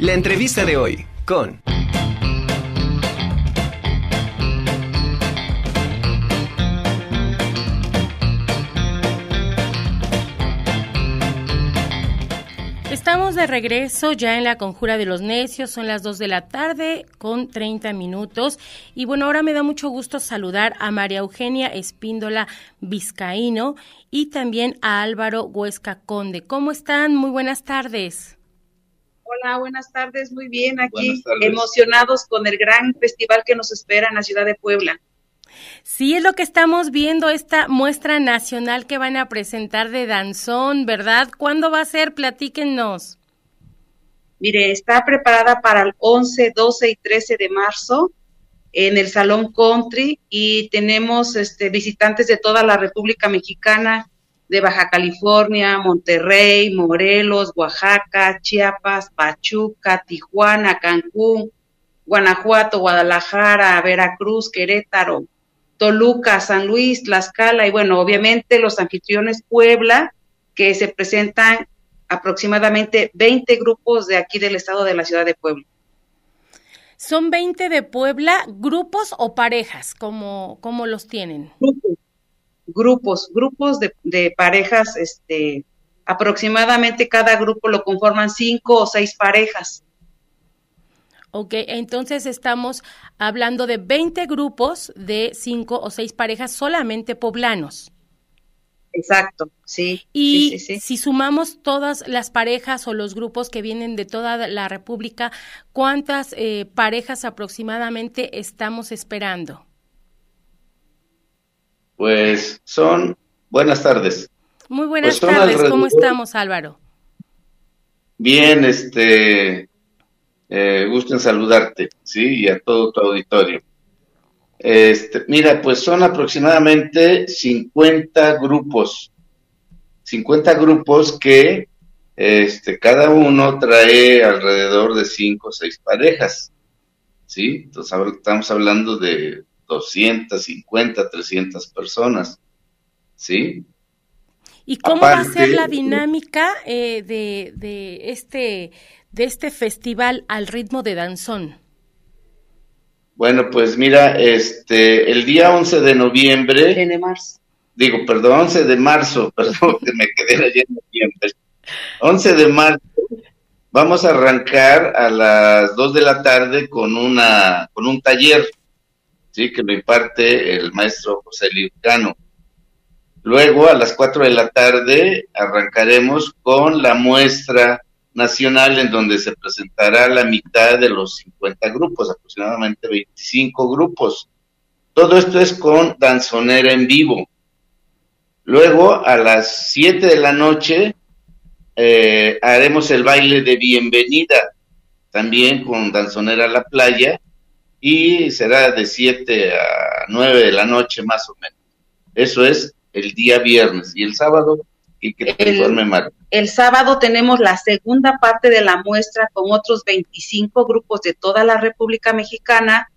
La entrevista de hoy con... Estamos de regreso ya en la Conjura de los Necios, son las 2 de la tarde con 30 minutos. Y bueno, ahora me da mucho gusto saludar a María Eugenia Espíndola Vizcaíno y también a Álvaro Huesca Conde. ¿Cómo están? Muy buenas tardes. Hola, buenas tardes, muy bien aquí, emocionados con el gran festival que nos espera en la ciudad de Puebla. Sí, es lo que estamos viendo, esta muestra nacional que van a presentar de danzón, ¿verdad? ¿Cuándo va a ser? Platíquenos. Mire, está preparada para el 11, 12 y 13 de marzo en el Salón Country y tenemos este, visitantes de toda la República Mexicana, de Baja California, Monterrey, Morelos, Oaxaca, Chiapas, Pachuca, Tijuana, Cancún, Guanajuato, Guadalajara, Veracruz, Querétaro, Toluca, San Luis, Tlaxcala y bueno, obviamente los anfitriones Puebla, que se presentan aproximadamente 20 grupos de aquí del estado de la ciudad de Puebla. ¿Son 20 de Puebla, grupos o parejas? ¿Cómo, cómo los tienen? Grupos, grupos, grupos de, de parejas, este, aproximadamente cada grupo lo conforman cinco o seis parejas. Ok, entonces estamos hablando de 20 grupos de cinco o seis parejas solamente poblanos. Exacto, sí. Y si sumamos todas las parejas o los grupos que vienen de toda la República, ¿cuántas eh, parejas aproximadamente estamos esperando? Pues son, buenas tardes. Muy buenas pues tardes, ¿cómo estamos Álvaro? Bien, este, eh, gusto en saludarte, ¿sí? Y a todo tu auditorio. Este, mira, pues son aproximadamente 50 grupos, 50 grupos que este, cada uno trae alrededor de 5 o 6 parejas, ¿sí? Entonces estamos hablando de 250, 300 personas, ¿sí? ¿Y cómo va a ser la dinámica eh, de, de, este, de este festival al ritmo de danzón? Bueno, pues mira, este, el día 11 de noviembre. De marzo. Digo, perdón, 11 de marzo, perdón, que me quedé allá en noviembre. 11 de marzo, vamos a arrancar a las 2 de la tarde con, una, con un taller, ¿sí? Que lo imparte el maestro José Lircano. Luego, a las 4 de la tarde, arrancaremos con la muestra nacional en donde se presentará la mitad de los 50 grupos, aproximadamente 25 grupos. Todo esto es con danzonera en vivo. Luego, a las 7 de la noche, eh, haremos el baile de bienvenida, también con danzonera a la playa, y será de 7 a 9 de la noche más o menos. Eso es el día viernes. Y el sábado, y que te informe Marta. El sábado tenemos la segunda parte de la muestra con otros 25 grupos de toda la República Mexicana.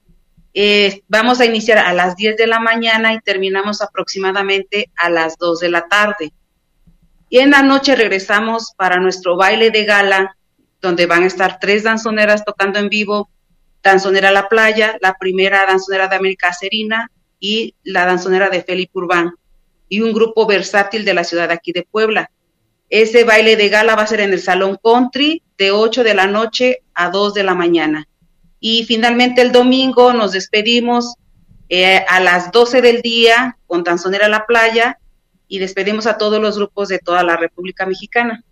Eh, vamos a iniciar a las 10 de la mañana y terminamos aproximadamente a las 2 de la tarde. Y en la noche regresamos para nuestro baile de gala, donde van a estar tres danzoneras tocando en vivo, Danzonera La Playa, la primera danzonera de América Serina y la danzonera de Felipe Urbán, y un grupo versátil de la ciudad aquí de Puebla. Ese baile de gala va a ser en el Salón Country de 8 de la noche a 2 de la mañana. Y finalmente el domingo nos despedimos eh, a las 12 del día con Tanzonera La Playa y despedimos a todos los grupos de toda la República Mexicana.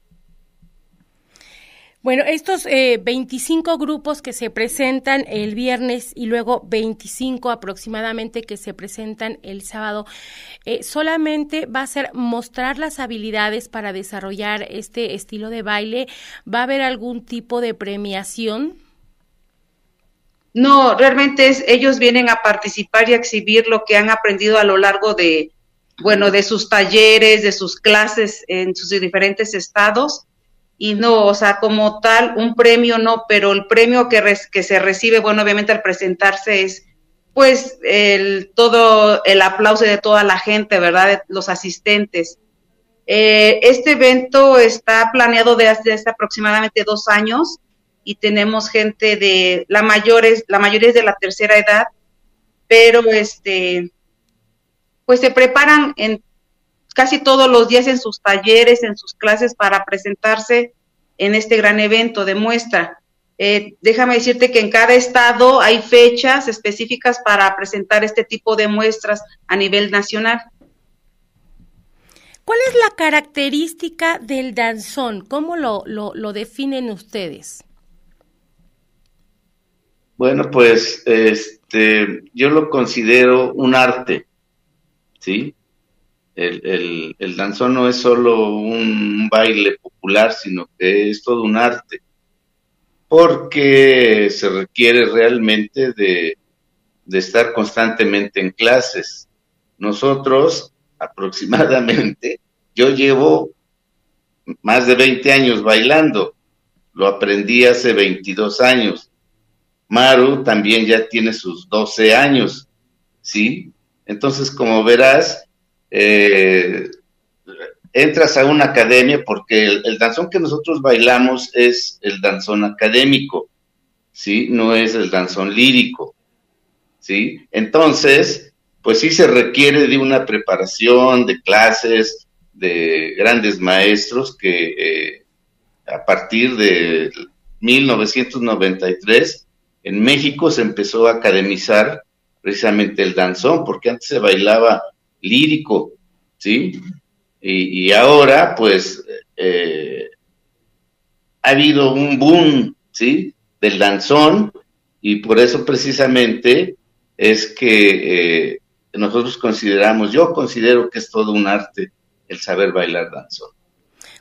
Bueno, estos eh, 25 grupos que se presentan el viernes y luego 25 aproximadamente que se presentan el sábado, eh, solamente va a ser mostrar las habilidades para desarrollar este estilo de baile. ¿Va a haber algún tipo de premiación? No, realmente es, ellos vienen a participar y a exhibir lo que han aprendido a lo largo de, bueno, de sus talleres, de sus clases en sus diferentes estados y no, o sea, como tal, un premio no, pero el premio que, que se recibe, bueno, obviamente al presentarse es pues el todo el aplauso de toda la gente, ¿verdad? De los asistentes. Eh, este evento está planeado desde hace aproximadamente dos años y tenemos gente de la mayores, la mayoría es de la tercera edad, pero este pues se preparan en casi todos los días en sus talleres, en sus clases para presentarse en este gran evento de muestra. Eh, déjame decirte que en cada estado hay fechas específicas para presentar este tipo de muestras a nivel nacional. ¿Cuál es la característica del danzón? ¿Cómo lo, lo, definen ustedes? Bueno, pues este, yo lo considero un arte, ¿sí? El, el, danzón no es solo un baile popular, sino que es todo un arte, porque se requiere realmente de, de estar constantemente en clases. Nosotros aproximadamente, yo llevo más de 20 años bailando, lo aprendí hace 22 años. Maru también ya tiene sus 12 años, ¿sí? Entonces, como verás, eh, entras a una academia porque el, danzón que nosotros bailamos es el danzón académico, ¿sí? No es el danzón lírico, ¿sí? Entonces, pues sí se requiere de una preparación, de clases, de grandes maestros que eh, a partir de 1993 en México se empezó a academizar precisamente el danzón, porque antes se bailaba lírico, ¿sí? Y, ahora, pues, eh, ha habido un boom, ¿sí? Del danzón, y por eso precisamente es que eh, nosotros consideramos, yo considero que es todo un arte el saber bailar danzón.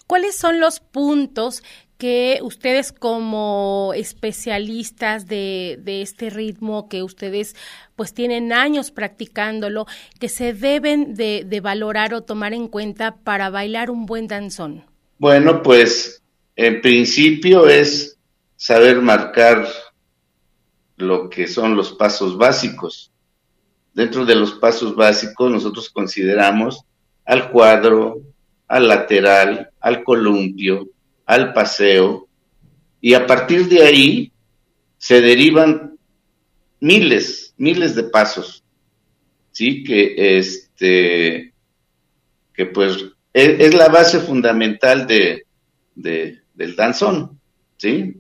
¿Cuáles son los puntos que ustedes como especialistas de, este ritmo, que ustedes pues tienen años practicándolo, que se deben de, de, valorar o tomar en cuenta para bailar un buen danzón? Bueno, pues en principio es saber marcar lo que son los pasos básicos. Dentro de los pasos básicos nosotros consideramos al cuadro, al lateral, al columpio, al paseo, y a partir de ahí se derivan miles, miles de pasos, ¿sí? Que este, que pues es, la base fundamental de, del danzón, ¿sí?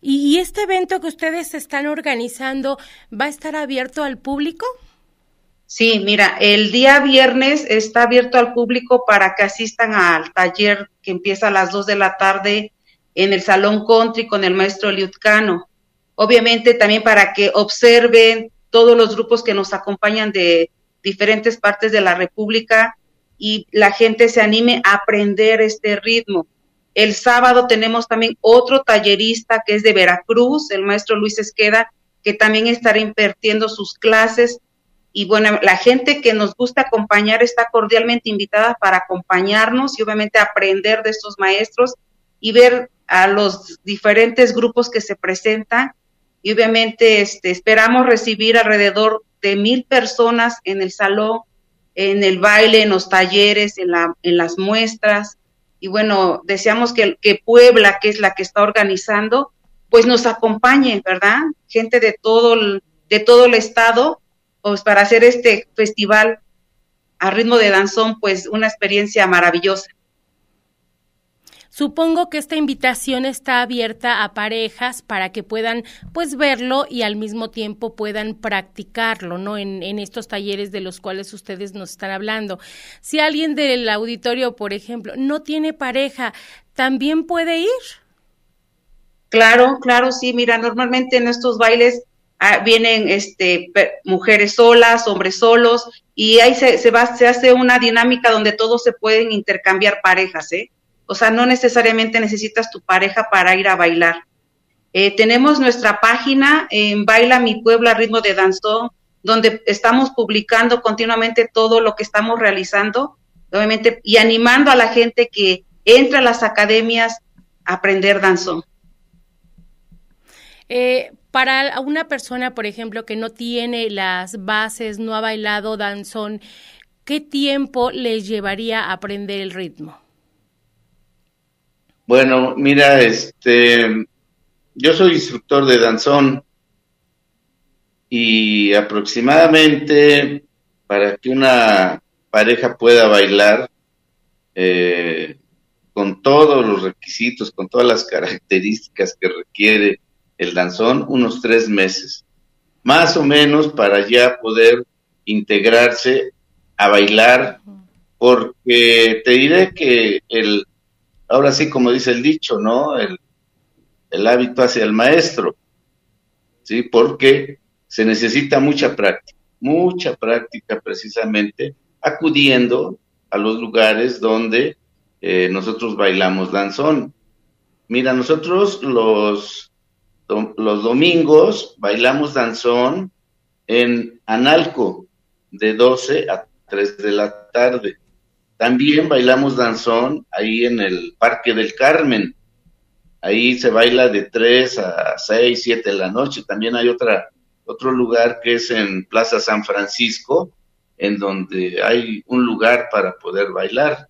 ¿Y este evento que ustedes están organizando va a estar abierto al público? Sí, mira, el día viernes está abierto al público para que asistan al taller que empieza a las 2 de la tarde en el Salón Country con el maestro Liutcano. Obviamente también para que observen todos los grupos que nos acompañan de diferentes partes de la República y la gente se anime a aprender este ritmo. El sábado tenemos también otro tallerista que es de Veracruz, el maestro Luis Esqueda, que también estará impartiendo sus clases. Y bueno, la gente que nos gusta acompañar está cordialmente invitada para acompañarnos y obviamente aprender de estos maestros y ver a los diferentes grupos que se presentan. Y obviamente este, esperamos recibir alrededor de mil personas en el salón, en el baile, en los talleres, en, la, en las muestras y bueno, deseamos que, Puebla, que es la que está organizando, pues nos acompañe, ¿verdad? Gente de todo de todo el estado, pues para hacer este festival a ritmo de danzón, pues una experiencia maravillosa. Supongo que esta invitación está abierta a parejas para que puedan pues verlo y al mismo tiempo puedan practicarlo, ¿no? En, en estos talleres de los cuales ustedes nos están hablando. Si alguien del auditorio, por ejemplo, no tiene pareja, ¿también puede ir? Claro, claro, sí. Mira, normalmente en estos bailes ah, vienen este, mujeres solas, hombres solos, y ahí se, se, va, se hace una dinámica donde todos se pueden intercambiar parejas, ¿eh? O sea, no necesariamente necesitas tu pareja para ir a bailar. Eh, tenemos nuestra página en Baila Mi Puebla Ritmo de Danzón, donde estamos publicando continuamente todo lo que estamos realizando, obviamente, y animando a la gente que entra a las academias a aprender danzón. Eh, para una persona, por ejemplo, que no tiene las bases, no ha bailado danzón, ¿qué tiempo les llevaría a aprender el ritmo? Bueno, mira, este, yo soy instructor de danzón y aproximadamente para que una pareja pueda bailar eh, con todos los requisitos, con todas las características que requiere el danzón, unos tres meses, más o menos para ya poder integrarse a bailar, porque te diré que el, ahora sí como dice el dicho, ¿no? El, el hábito hacia el maestro, ¿sí? Porque se necesita mucha práctica, mucha práctica precisamente acudiendo a los lugares donde eh, nosotros bailamos danzón. Mira, nosotros los, los domingos bailamos danzón en Analco de 12 a 3 de la tarde. También bailamos danzón ahí en el Parque del Carmen. Ahí se baila de 3 a 6, 7 de la noche. También hay otra, otro lugar que es en Plaza San Francisco, en donde hay un lugar para poder bailar.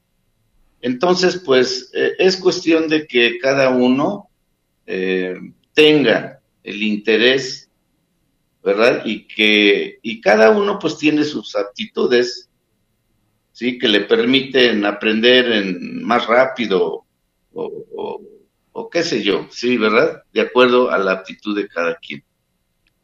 Entonces, pues eh, es cuestión de que cada uno eh, tenga el interés, ¿verdad? Y que y cada uno pues tiene sus aptitudes ¿sí? Que le permiten aprender en más rápido o, qué sé yo, ¿sí? ¿Verdad? De acuerdo a la aptitud de cada quien.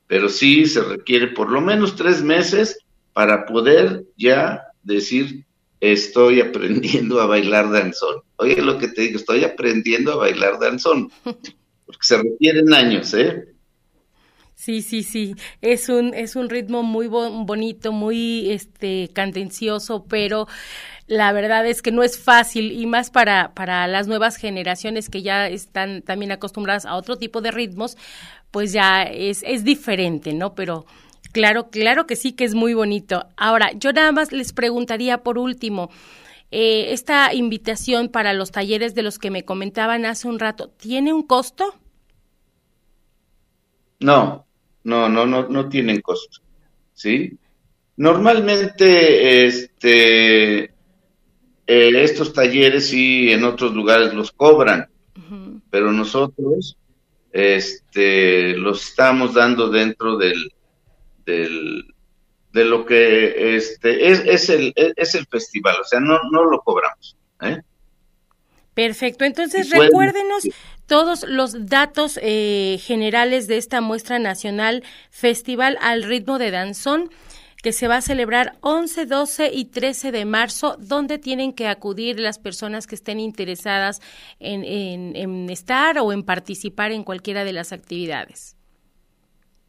Pero sí se requiere por lo menos tres meses para poder ya decir, estoy aprendiendo a bailar danzón. Oye, lo que te digo, estoy aprendiendo a bailar danzón. Porque se requieren años, ¿eh? Sí, sí, sí. Es un, es un ritmo muy bonito, muy este candencioso, pero la verdad es que no es fácil y más para, para las nuevas generaciones que ya están también acostumbradas a otro tipo de ritmos, pues ya es, es diferente, ¿no? Pero claro, claro que sí que es muy bonito. Ahora, yo nada más les preguntaría por último, eh, esta invitación para los talleres de los que me comentaban hace un rato, ¿tiene un costo? No, no, no, no, no tienen costo, ¿sí? Normalmente, este, eh, estos talleres sí en otros lugares los cobran, pero nosotros, este, los estamos dando dentro del, del, de lo que, este, es, es el, es el festival, o sea, no, no lo cobramos, ¿eh? Perfecto, entonces recuérdenos todos los datos eh, generales de esta muestra nacional Festival al ritmo de danzón que se va a celebrar 11, 12 y 13 de marzo, donde tienen que acudir las personas que estén interesadas en, en, estar o en participar en cualquiera de las actividades.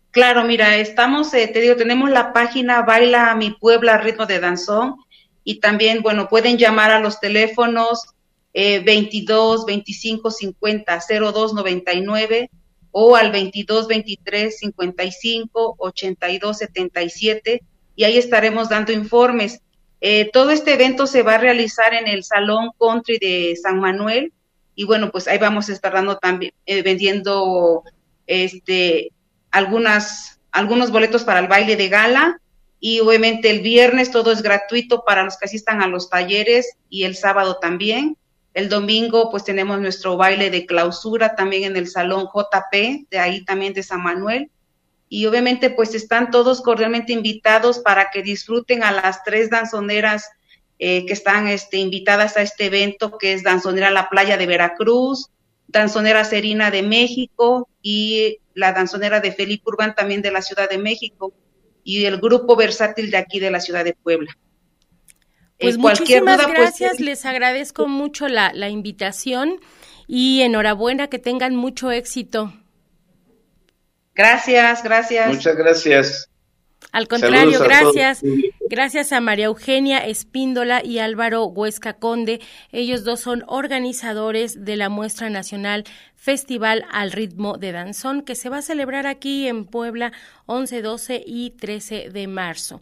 Claro, mira, estamos, eh, te digo, tenemos la página Baila mi Puebla Ritmo de Danzón y también, bueno, pueden llamar a los teléfonos eh, 22 25 50 02 99 o al 22 23 55 82 77 y ahí estaremos dando informes. Eh, todo este evento se va a realizar en el Salón Country de San Manuel y bueno, pues ahí vamos a estar dando también, eh, vendiendo este, algunas, algunos boletos para el baile de gala y obviamente el viernes todo es gratuito para los que asistan a los talleres y el sábado también. El domingo pues tenemos nuestro baile de clausura también en el Salón JP, de ahí también de San Manuel. Y obviamente pues están todos cordialmente invitados para que disfruten a las tres danzoneras eh, que están este, invitadas a este evento, que es Danzonera La Playa de Veracruz, Danzonera Serina de México y la Danzonera de Felipe Urbán también de la Ciudad de México y el grupo versátil de aquí de la Ciudad de Puebla. Pues muchísimas pues, gracias, les agradezco mucho la, la invitación y enhorabuena, que tengan mucho éxito. Gracias, gracias. Muchas gracias. Al contrario, gracias. Gracias a María Eugenia Espíndola y Álvaro Huesca Conde. Ellos dos son organizadores de la muestra nacional Festival al ritmo de danzón que se va a celebrar aquí en Puebla 11, 12 y 13 de marzo.